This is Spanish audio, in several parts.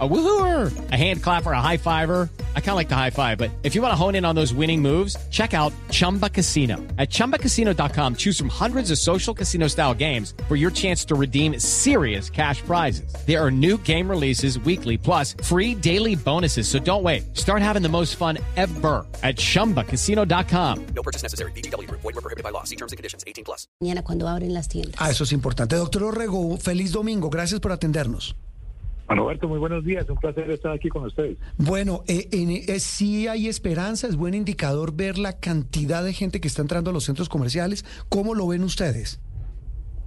A woohooer, a hand clapper, a high fiver. I kind of like the high five, but if you want to hone in on those winning moves, check out Chumba Casino. At ChumbaCasino.com, choose from hundreds of social casino style games for your chance to redeem serious cash prizes. There are new game releases weekly, plus free daily bonuses. So don't wait. Start having the most fun ever at ChumbaCasino.com. No purchase necessary. BGW. Void were prohibited by law. See terms and conditions. 18 plus. Mañana cuando abren las tiendas. Ah, eso es importante. Doctor Orrego, feliz domingo. Gracias por atendernos. Juan Roberto, muy buenos días. Un placer estar aquí con ustedes. Bueno, eh, eh, sí hay esperanza, es buen indicador ver la cantidad de gente que está entrando a los centros comerciales. ¿Cómo lo ven ustedes?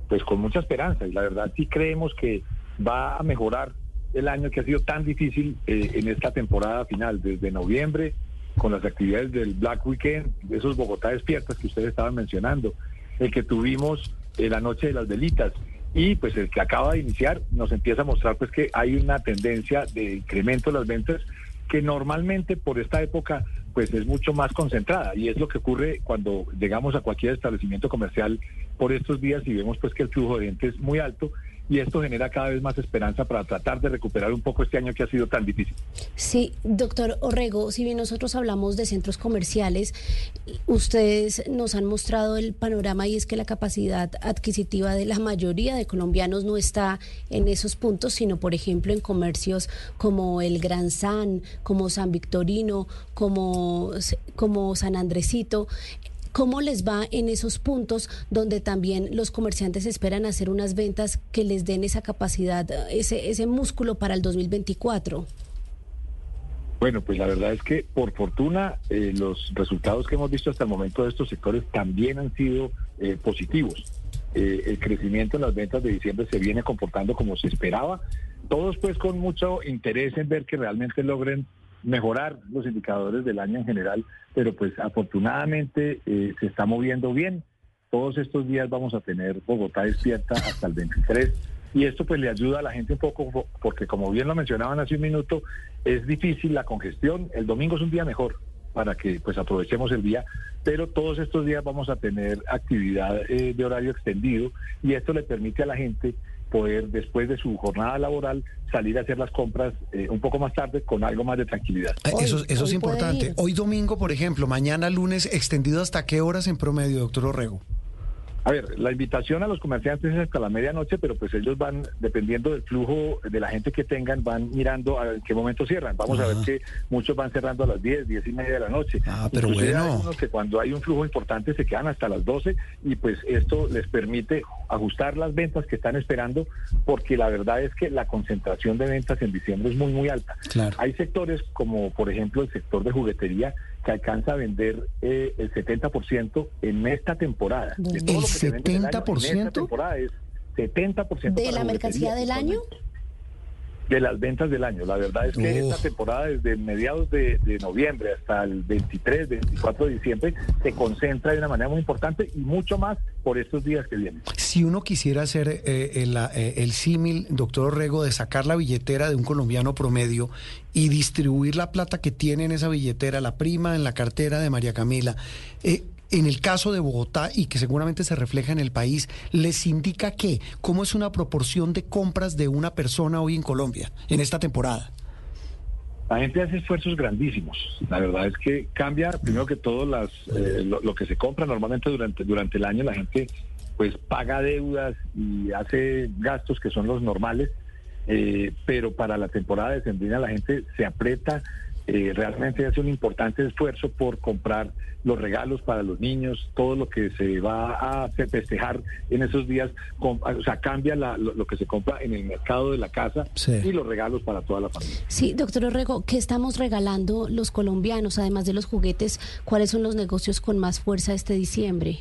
Pues con mucha esperanza y la verdad sí creemos que va a mejorar el año que ha sido tan difícil eh, en esta temporada final, desde noviembre, con las actividades del Black Weekend, esos Bogotá despiertas que ustedes estaban mencionando, el que tuvimos eh, la noche de las velitas y pues el que acaba de iniciar nos empieza a mostrar pues que hay una tendencia de incremento de las ventas que normalmente por esta época pues es mucho más concentrada. Y es lo que ocurre cuando llegamos a cualquier establecimiento comercial por estos días y vemos pues que el flujo de gente es muy alto y esto genera cada vez más esperanza para tratar de recuperar un poco este año que ha sido tan difícil. Sí, doctor Orrego, si bien nosotros hablamos de centros comerciales, ustedes nos han mostrado el panorama y es que la capacidad adquisitiva de la mayoría de colombianos no está en esos puntos, sino por ejemplo en comercios como el Gran San, como San Victorino, como, como San Andresito. ¿Cómo les va en esos puntos donde también los comerciantes esperan hacer unas ventas que les den esa capacidad, ese, ese músculo para el 2024? Bueno, pues la verdad es que por fortuna eh, los resultados que hemos visto hasta el momento de estos sectores también han sido eh, positivos. Eh, el crecimiento en las ventas de diciembre se viene comportando como se esperaba, todos pues con mucho interés en ver que realmente logren mejorar los indicadores del año en general, pero pues afortunadamente eh, se está moviendo bien. Todos estos días vamos a tener Bogotá despierta hasta el 23 y esto pues le ayuda a la gente un poco porque como bien lo mencionaban hace un minuto, es difícil la congestión, el domingo es un día mejor para que pues aprovechemos el día, pero todos estos días vamos a tener actividad eh, de horario extendido y esto le permite a la gente poder después de su jornada laboral salir a hacer las compras eh, un poco más tarde con algo más de tranquilidad. Eh, Hoy- eso eso hoy es importante. Hoy domingo, por ejemplo, mañana lunes, extendido hasta qué horas en promedio, doctor Orrego? A ver, la invitación a los comerciantes es hasta la medianoche, pero pues ellos van, dependiendo del flujo de la gente que tengan, van mirando a qué momento cierran. Vamos a ver que muchos van cerrando a las 10, 10 y media de la noche. Ah, pero Inclusive bueno. hay que cuando hay un flujo importante se quedan hasta las 12 y pues esto les permite ajustar las ventas que están esperando porque la verdad es que la concentración de ventas en diciembre es muy, muy alta. Claro. Hay sectores como por ejemplo el sector de juguetería que alcanza a vender eh, el 70% en esta temporada. De todo ¿El lo que se vende en año, en 70%? esta temporada es 70% ¿De la mercancía del año? De las ventas del año. La verdad es que Uf. esta temporada desde mediados de, de noviembre hasta el 23, 24 de diciembre se concentra de una manera muy importante y mucho más por estos días que vienen. Si uno quisiera hacer eh, el, eh, el símil, doctor Orrego, de sacar la billetera de un colombiano promedio y distribuir la plata que tiene en esa billetera, la prima en la cartera de María Camila, eh, en el caso de Bogotá y que seguramente se refleja en el país, ¿les indica qué? ¿Cómo es una proporción de compras de una persona hoy en Colombia, en esta temporada? La gente hace esfuerzos grandísimos. La verdad es que cambia, primero que todo, las, eh, lo, lo que se compra normalmente durante, durante el año. La gente pues paga deudas y hace gastos que son los normales, eh, pero para la temporada de Sembrina la gente se aprieta, eh, realmente hace un importante esfuerzo por comprar los regalos para los niños, todo lo que se va a festejar en esos días, com- o sea, cambia la- lo, lo que se compra en el mercado de la casa Sí. y los regalos para toda la familia. Sí, doctor Orrego, ¿qué estamos regalando los colombianos, además de los juguetes? ¿Cuáles son los negocios con más fuerza este diciembre?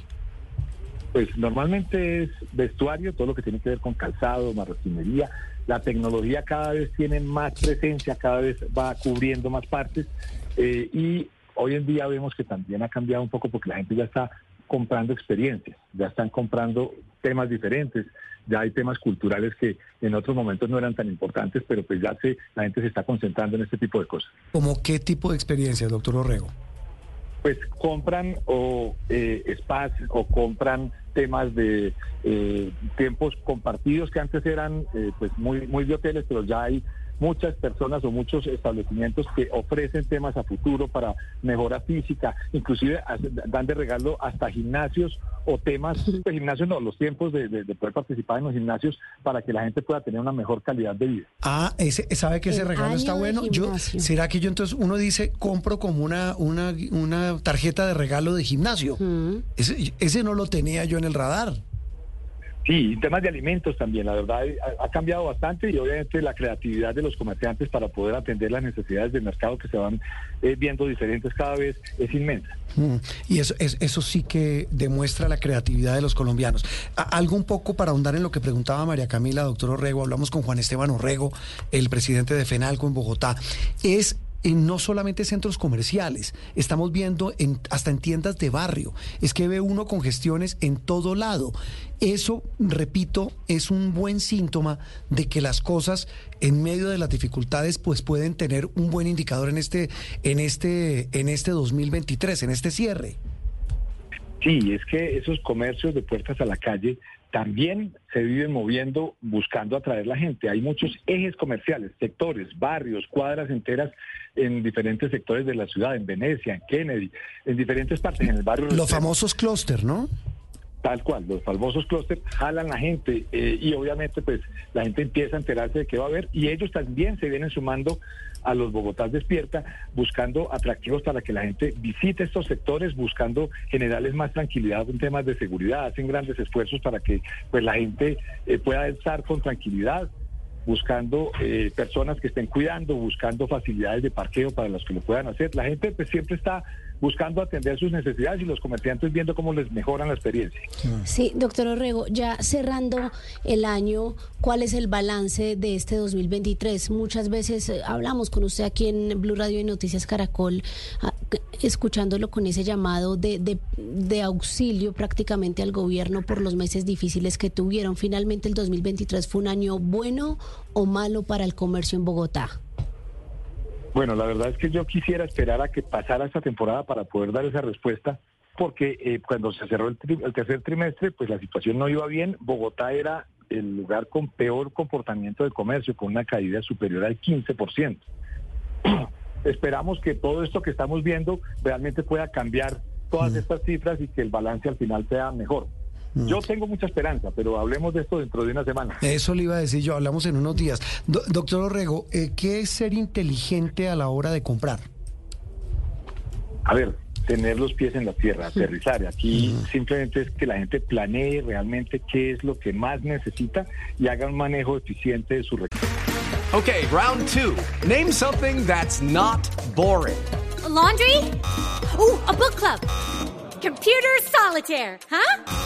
Pues normalmente es vestuario, todo lo que tiene que ver con calzado, marroquinería. La tecnología cada vez tiene más presencia, cada vez va cubriendo más partes eh, y hoy en día vemos que también ha cambiado un poco porque la gente ya está comprando experiencias, ya están comprando temas diferentes, ya hay temas culturales que en otros momentos no eran tan importantes, pero pues ya se, la gente se está concentrando en este tipo de cosas. ¿Cómo qué tipo de experiencias, doctor Orrego? Pues compran o eh, spas o compran temas de eh, tiempos compartidos que antes eran eh, pues muy muy de pero ya hay muchas personas o muchos establecimientos que ofrecen temas a futuro para mejora física, inclusive dan de regalo hasta gimnasios o temas, de gimnasios no, los tiempos de, de- de poder participar en los gimnasios para que la gente pueda tener una mejor calidad de vida. Ah, ese, ¿sabe que ese El regalo está bueno? Yo. ¿Será que yo entonces uno dice, compro como una, una, una tarjeta de regalo de gimnasio? Mm. Ese, ese no lo tenía yo en el radar. Sí, y temas de alimentos también, la verdad ha, ha cambiado bastante y obviamente la creatividad de los comerciantes para poder atender las necesidades del mercado que se van eh, viendo diferentes cada vez es inmensa. Mm, Y eso, es- eso sí que demuestra la creatividad de los colombianos. Algo un poco para ahondar en lo que preguntaba María Camila, doctor Orrego, hablamos con Juan Esteban Orrego, el presidente de FENALCO en Bogotá, es en no solamente centros comerciales, estamos viendo en, hasta en tiendas de barrio, es que ve uno congestiones en todo lado. Eso, repito, es un buen síntoma de que las cosas en medio de las dificultades pues pueden tener un buen indicador en este en este en este 2023, en este cierre. Sí, es que esos comercios de puertas a la calle también se viven moviendo buscando atraer la gente. Hay muchos ejes comerciales, sectores, barrios, cuadras enteras en diferentes sectores de la ciudad, en Venecia, en Kennedy, en diferentes partes, en el barrio. Los famosos clúster, ¿no? Tal cual, los famosos clústeres jalan la gente eh, y obviamente pues la gente empieza a enterarse de qué va a haber y ellos también se vienen sumando a los Bogotá Despierta buscando atractivos para que la gente visite estos sectores, buscando generarles más tranquilidad en temas de seguridad, hacen grandes esfuerzos para que pues la gente eh, pueda estar con tranquilidad buscando eh, personas que estén cuidando, buscando facilidades de parqueo para los que lo puedan hacer. La gente pues siempre está buscando atender sus necesidades y los comerciantes viendo cómo les mejoran la experiencia. Sí, doctor Orrego, ya cerrando el año, ¿cuál es el balance de este 2023? Muchas veces eh, hablamos con usted aquí en Blue Radio y Noticias Caracol, ah, escuchándolo con ese llamado de, de, de auxilio prácticamente al gobierno por los meses difíciles que tuvieron. Finalmente, el 2023 fue un año bueno o malo para el comercio en Bogotá. Bueno, la verdad es que yo quisiera esperar a que pasara esta temporada para poder dar esa respuesta, porque eh, cuando se cerró el, tri- el tercer trimestre, pues la situación no iba bien. Bogotá era el lugar con peor comportamiento de comercio, con una caída superior al 15%. Esperamos que todo esto que estamos viendo realmente pueda cambiar todas estas cifras y que el balance al final sea mejor. Yo tengo mucha esperanza, pero hablemos de esto dentro de una semana. Eso le iba a decir yo, hablamos en unos días. Do- doctor Orrego, eh, ¿qué es ser inteligente a la hora de comprar? A ver, tener los pies en la tierra, aterrizar. Aquí simplemente es que la gente planee realmente qué es lo que más necesita y haga un manejo eficiente de su recursos. Okay, round two. Name something that's not boring. A laundry? Ooh, a book club. Computer solitaire, huh?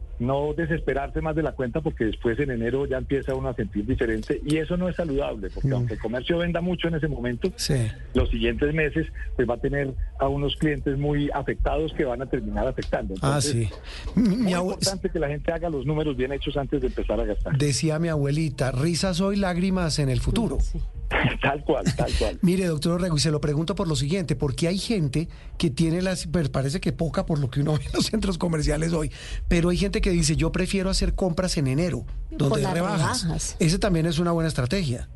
No desesperarse más de la cuenta porque después en enero ya empieza uno a sentir diferente y eso no es saludable porque aunque el comercio venda mucho en ese momento, Sí. los siguientes meses pues va a tener a unos clientes muy afectados que van a terminar afectando. Ah, Entonces, sí. Mi- Muy importante que la gente haga los números bien hechos antes de empezar a gastar. decía mi abuelita, risas hoy, lágrimas en el futuro. tal cual, tal cual. Mire, doctor Orrego, y se lo pregunto por lo siguiente, porque hay gente que tiene las, pues parece que poca por lo que uno ve en los centros comerciales hoy, pero hay gente que dice, yo prefiero hacer compras en enero, donde hay rebajas. rebajas. Ese también es una buena estrategia.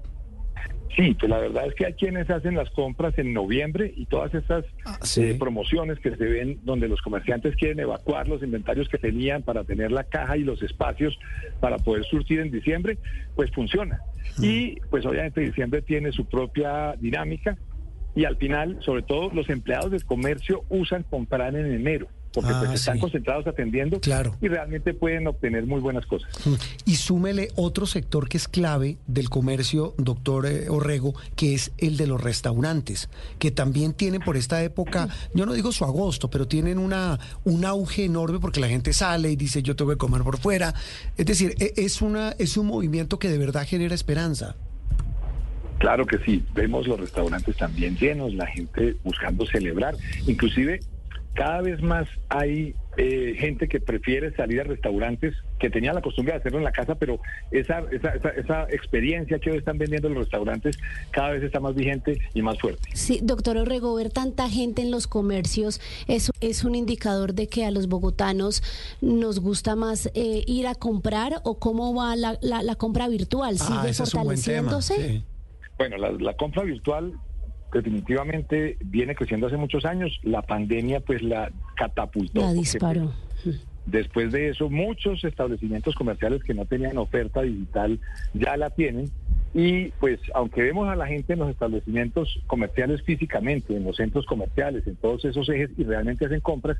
Sí, pues la verdad es que hay quienes hacen las compras en noviembre y todas estas Ah, sí. eh, promociones que se ven donde los comerciantes quieren evacuar los inventarios que tenían para tener la caja y los espacios para poder surtir en diciembre, pues funciona. Y pues obviamente diciembre tiene su propia dinámica y al final, sobre todo, los empleados del comercio usan comprar en enero. Porque Ah, pues están sí. concentrados atendiendo Claro. y realmente pueden obtener muy buenas cosas. Y súmele otro sector que es clave del comercio, doctor eh, Orrego, que es el de los restaurantes, que también tienen por esta época, yo no digo su agosto, pero tienen una un auge enorme porque la gente sale y dice yo tengo que comer por fuera. Es decir, e- es una es un movimiento que de verdad genera esperanza. Claro que sí, vemos los restaurantes también llenos, la gente buscando celebrar, inclusive cada vez más hay eh, gente que prefiere salir a restaurantes que tenía la costumbre de hacerlo en la casa, pero esa, esa, esa, esa experiencia que hoy están vendiendo los restaurantes cada vez está más vigente y más fuerte. Sí, doctor Orrego, ver tanta gente en los comercios es, es un indicador de que a los bogotanos nos gusta más eh, ir a comprar o cómo va la, la, la compra virtual. ¿Sigue Ah, ese es un buen tema. fortaleciéndose? sí. Bueno, la, la compra virtual definitivamente viene creciendo hace muchos años. La pandemia pues la catapultó. La disparó. Después de eso, muchos establecimientos comerciales que no tenían oferta digital ya la tienen. Y pues, aunque vemos a la gente en los establecimientos comerciales físicamente, en los centros comerciales, en todos esos ejes y realmente hacen compras,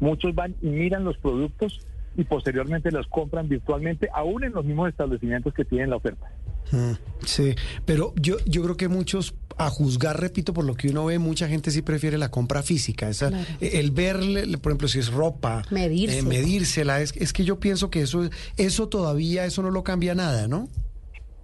muchos van y miran los productos y posteriormente los compran virtualmente, aún en los mismos establecimientos que tienen la oferta. Mm, Sí, pero yo, yo creo que muchos, a juzgar, repito, por lo que uno ve, mucha gente sí prefiere la compra física. Esa, Claro. eh, El verle, por ejemplo, si es ropa, Medirse. eh, medírsela. Es, es que yo pienso que eso, eso todavía, eso no lo cambia nada, ¿no?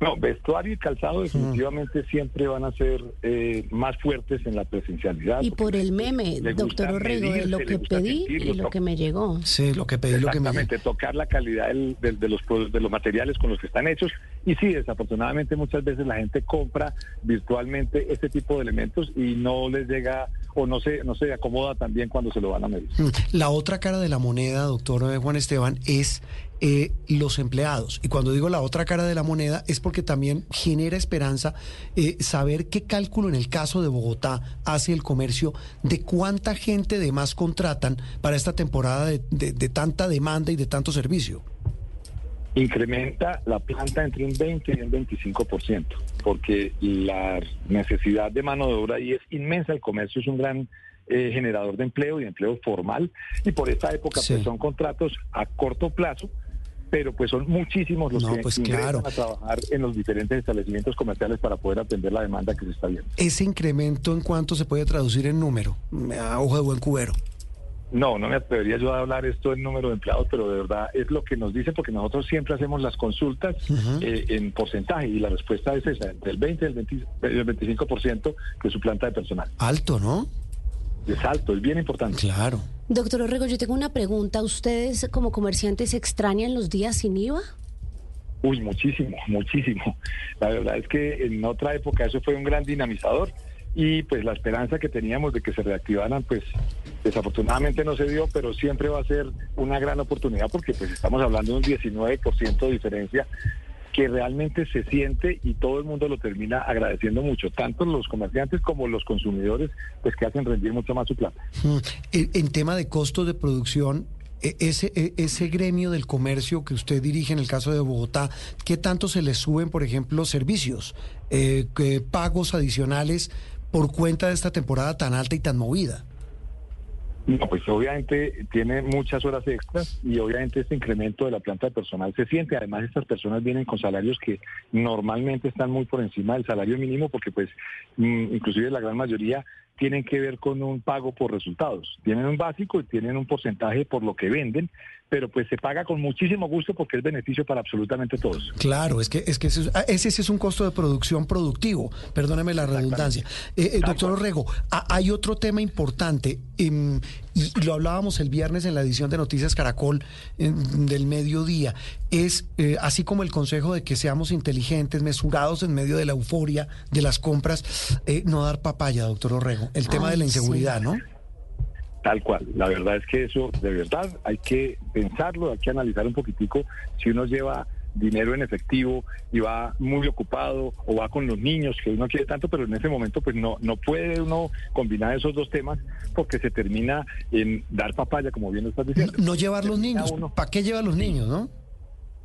No, vestuario y calzado definitivamente siempre van a ser eh, más fuertes en la presencialidad. Y por el meme, doctor Orrego, de lo que pedí sentirlo, y lo que me llegó. Sí, lo que pedí, lo que me Exactamente, tocar la calidad del- del- de, los, de los materiales con los que están hechos. Y sí, desafortunadamente muchas veces la gente compra virtualmente este tipo de elementos y no les llega o no se, no se acomoda también cuando se lo van a medir. Mm, La otra cara de la moneda, doctor eh, Juan Esteban, es eh, los empleados. Y cuando digo la otra cara de la moneda es porque también genera esperanza eh, saber qué cálculo en el caso de Bogotá hace el comercio de cuánta gente de más contratan para esta temporada de, de- de tanta demanda y de tanto servicio. Incrementa la planta entre un 20 y un 25%, porque la necesidad de mano de obra ahí es inmensa. El comercio es un gran eh, generador de empleo y de empleo formal, y por esta época Sí. pues son contratos a corto plazo. Pero pues son muchísimos los No, que pues, claro. a trabajar en los diferentes establecimientos comerciales para poder atender la demanda que se está viendo. Ese incremento en cuánto se puede traducir en número, a ojo de buen cubero. No, no me atrevería yo a hablar esto en número de empleados, pero de verdad es lo que nos dicen porque nosotros siempre hacemos las consultas eh, en porcentaje y la respuesta es esa, entre el 20 y el, 20 y el 25% de su planta de personal. Alto, ¿no? Es alto, es bien importante. Claro. Doctor Orrego, yo tengo una pregunta. ¿Ustedes como comerciantes extrañan los días sin IVA? Uy, muchísimo, muchísimo. La verdad es que en otra época eso fue un gran dinamizador y pues la esperanza que teníamos de que se reactivaran, pues desafortunadamente no se dio, pero siempre va a ser una gran oportunidad porque pues estamos hablando de un 19% de diferencia que realmente se siente y todo el mundo lo termina agradeciendo mucho, tanto los comerciantes como los consumidores, pues que hacen rendir mucho más su plata. Mm, En, tema de costos de producción, e- ese, e- ese gremio del comercio que usted dirige en el caso de Bogotá, ¿qué tanto se le suben, por ejemplo, servicios, eh, pagos adicionales por cuenta de esta temporada tan alta y tan movida? No, pues obviamente tiene muchas horas extras y obviamente este incremento de la planta de personal se siente. Además, estas personas vienen con salarios que normalmente están muy por encima del salario mínimo porque pues mm, inclusive la gran mayoría tienen que ver con un pago por resultados. Tienen un básico y tienen un porcentaje por lo que venden, pero pues se paga con muchísimo gusto porque es beneficio para absolutamente todos. Claro, es que, es que ese, es- ah, ese sí es un costo de producción productivo, perdóneme la redundancia. Eh, eh, doctor Orrego, ah, hay otro tema importante, em, y, lo hablábamos el viernes en la edición de Noticias Caracol em, del mediodía, es eh, así como el consejo de que seamos inteligentes, mesurados en medio de la euforia de las compras, eh, no dar papaya, doctor Orrego, el tema Ay, de la inseguridad, sí. ¿no? Tal cual. La verdad es que eso, de verdad, hay que pensarlo, hay que analizar un poquitico si uno lleva dinero en efectivo y va muy ocupado o va con los niños que uno quiere tanto, pero en ese momento pues no no puede uno combinar esos dos temas porque se termina en dar papaya, como bien lo estás diciendo. No llevar los niños, ¿para qué llevar los niños, no?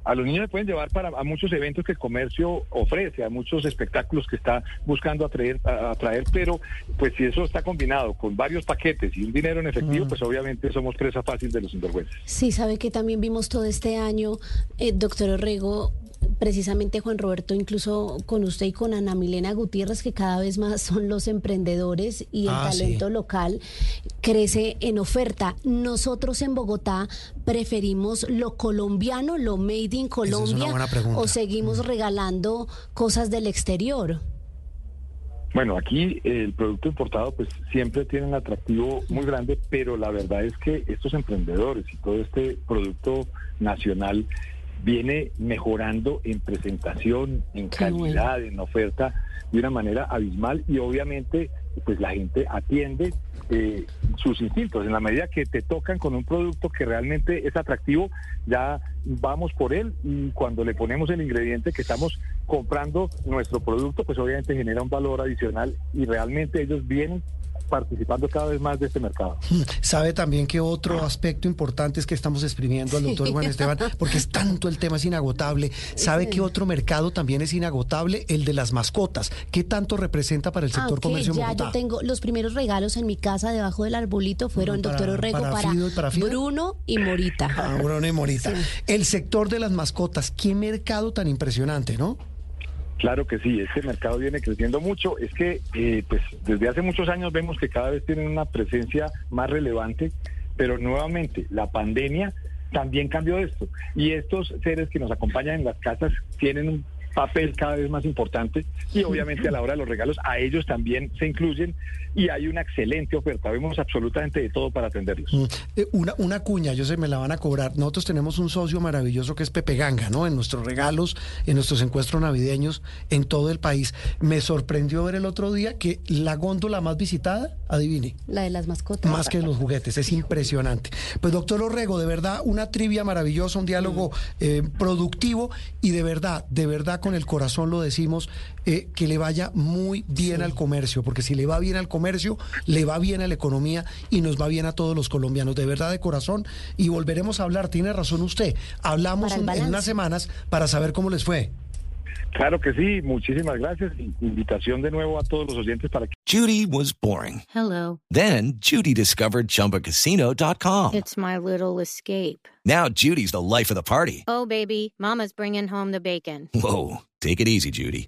A los niños se pueden llevar para a muchos eventos que el comercio ofrece, a muchos espectáculos que está buscando atraer, a- atraer, pero pues si eso está combinado con varios paquetes y un dinero en efectivo, pues obviamente somos presa fácil de los sinvergüenzas. Sí, sabe que también vimos todo este año, eh, doctor Orrego, precisamente Juan Roberto, incluso con usted y con Ana Milena Gutiérrez, que cada vez más son los emprendedores y el Ah, sí. talento local crece en oferta. Nosotros en Bogotá preferimos lo colombiano, lo made in es una Colombia, buena pregunta. o seguimos regalando cosas del exterior. Bueno, aquí el producto importado pues siempre tiene un atractivo muy grande, pero la verdad es que estos emprendedores y todo este producto nacional viene mejorando en presentación, en calidad, en oferta de una manera abismal y obviamente pues la gente atiende eh, sus instintos. En la medida que te tocan con un producto que realmente es atractivo, ya vamos por él y cuando le ponemos el ingrediente que estamos comprando nuestro producto, pues obviamente genera un valor adicional y realmente ellos vienen participando cada vez más de este mercado. Sabe también que otro aspecto importante es que estamos exprimiendo al doctor Juan Esteban, porque es tanto el tema, es inagotable. ¿Sabe que otro mercado también es inagotable? El de las mascotas. ¿Qué tanto representa para el sector Aunque comercio en ya Bogotá? yo tengo los primeros regalos en mi casa debajo del arbolito fueron Para- doctor Orrego para para, Fido y para Fida. Bruno y Morita. Ah, Bruno y Morita. Sí. El sector de las mascotas, qué mercado tan impresionante, ¿no? Claro que sí, este mercado viene creciendo mucho. Es que eh, pues desde hace muchos años vemos que cada vez tienen una presencia más relevante, pero nuevamente la pandemia también cambió esto. Y estos seres que nos acompañan en las casas tienen un papel cada vez más importante y obviamente a la hora de los regalos a ellos también se incluyen y hay una excelente oferta. Vemos absolutamente de todo para atenderlos. Mm, eh, Una, una cuña, yo sé, me la van a cobrar. Nosotros tenemos un socio maravilloso que es Pepe Ganga, ¿no? En nuestros regalos, en nuestros encuentros navideños en todo el país. Me sorprendió ver el otro día que la góndola más visitada, adivine, La de las mascotas. más que los juguetes, es impresionante. Pues doctor Orrego, de verdad, una trivia maravillosa, un diálogo eh, productivo y de verdad, de verdad con el corazón lo decimos, eh, que le vaya muy bien al comercio, porque si le va bien al comercio, le va bien a la economía y nos va bien a todos los colombianos, de verdad de corazón. Y volveremos a hablar, tiene razón usted, hablamos un- en unas semanas para saber cómo les fue. Claro que sí, muchísimas gracias. Invitación de nuevo a todos los oyentes para que Judy was boring. Hello. Then Judy discovered ChumbaCasino.com. It's my little escape. Now Judy's the life of the party. Oh, baby, Mama's bringing home the bacon. Whoa, take it easy, Judy.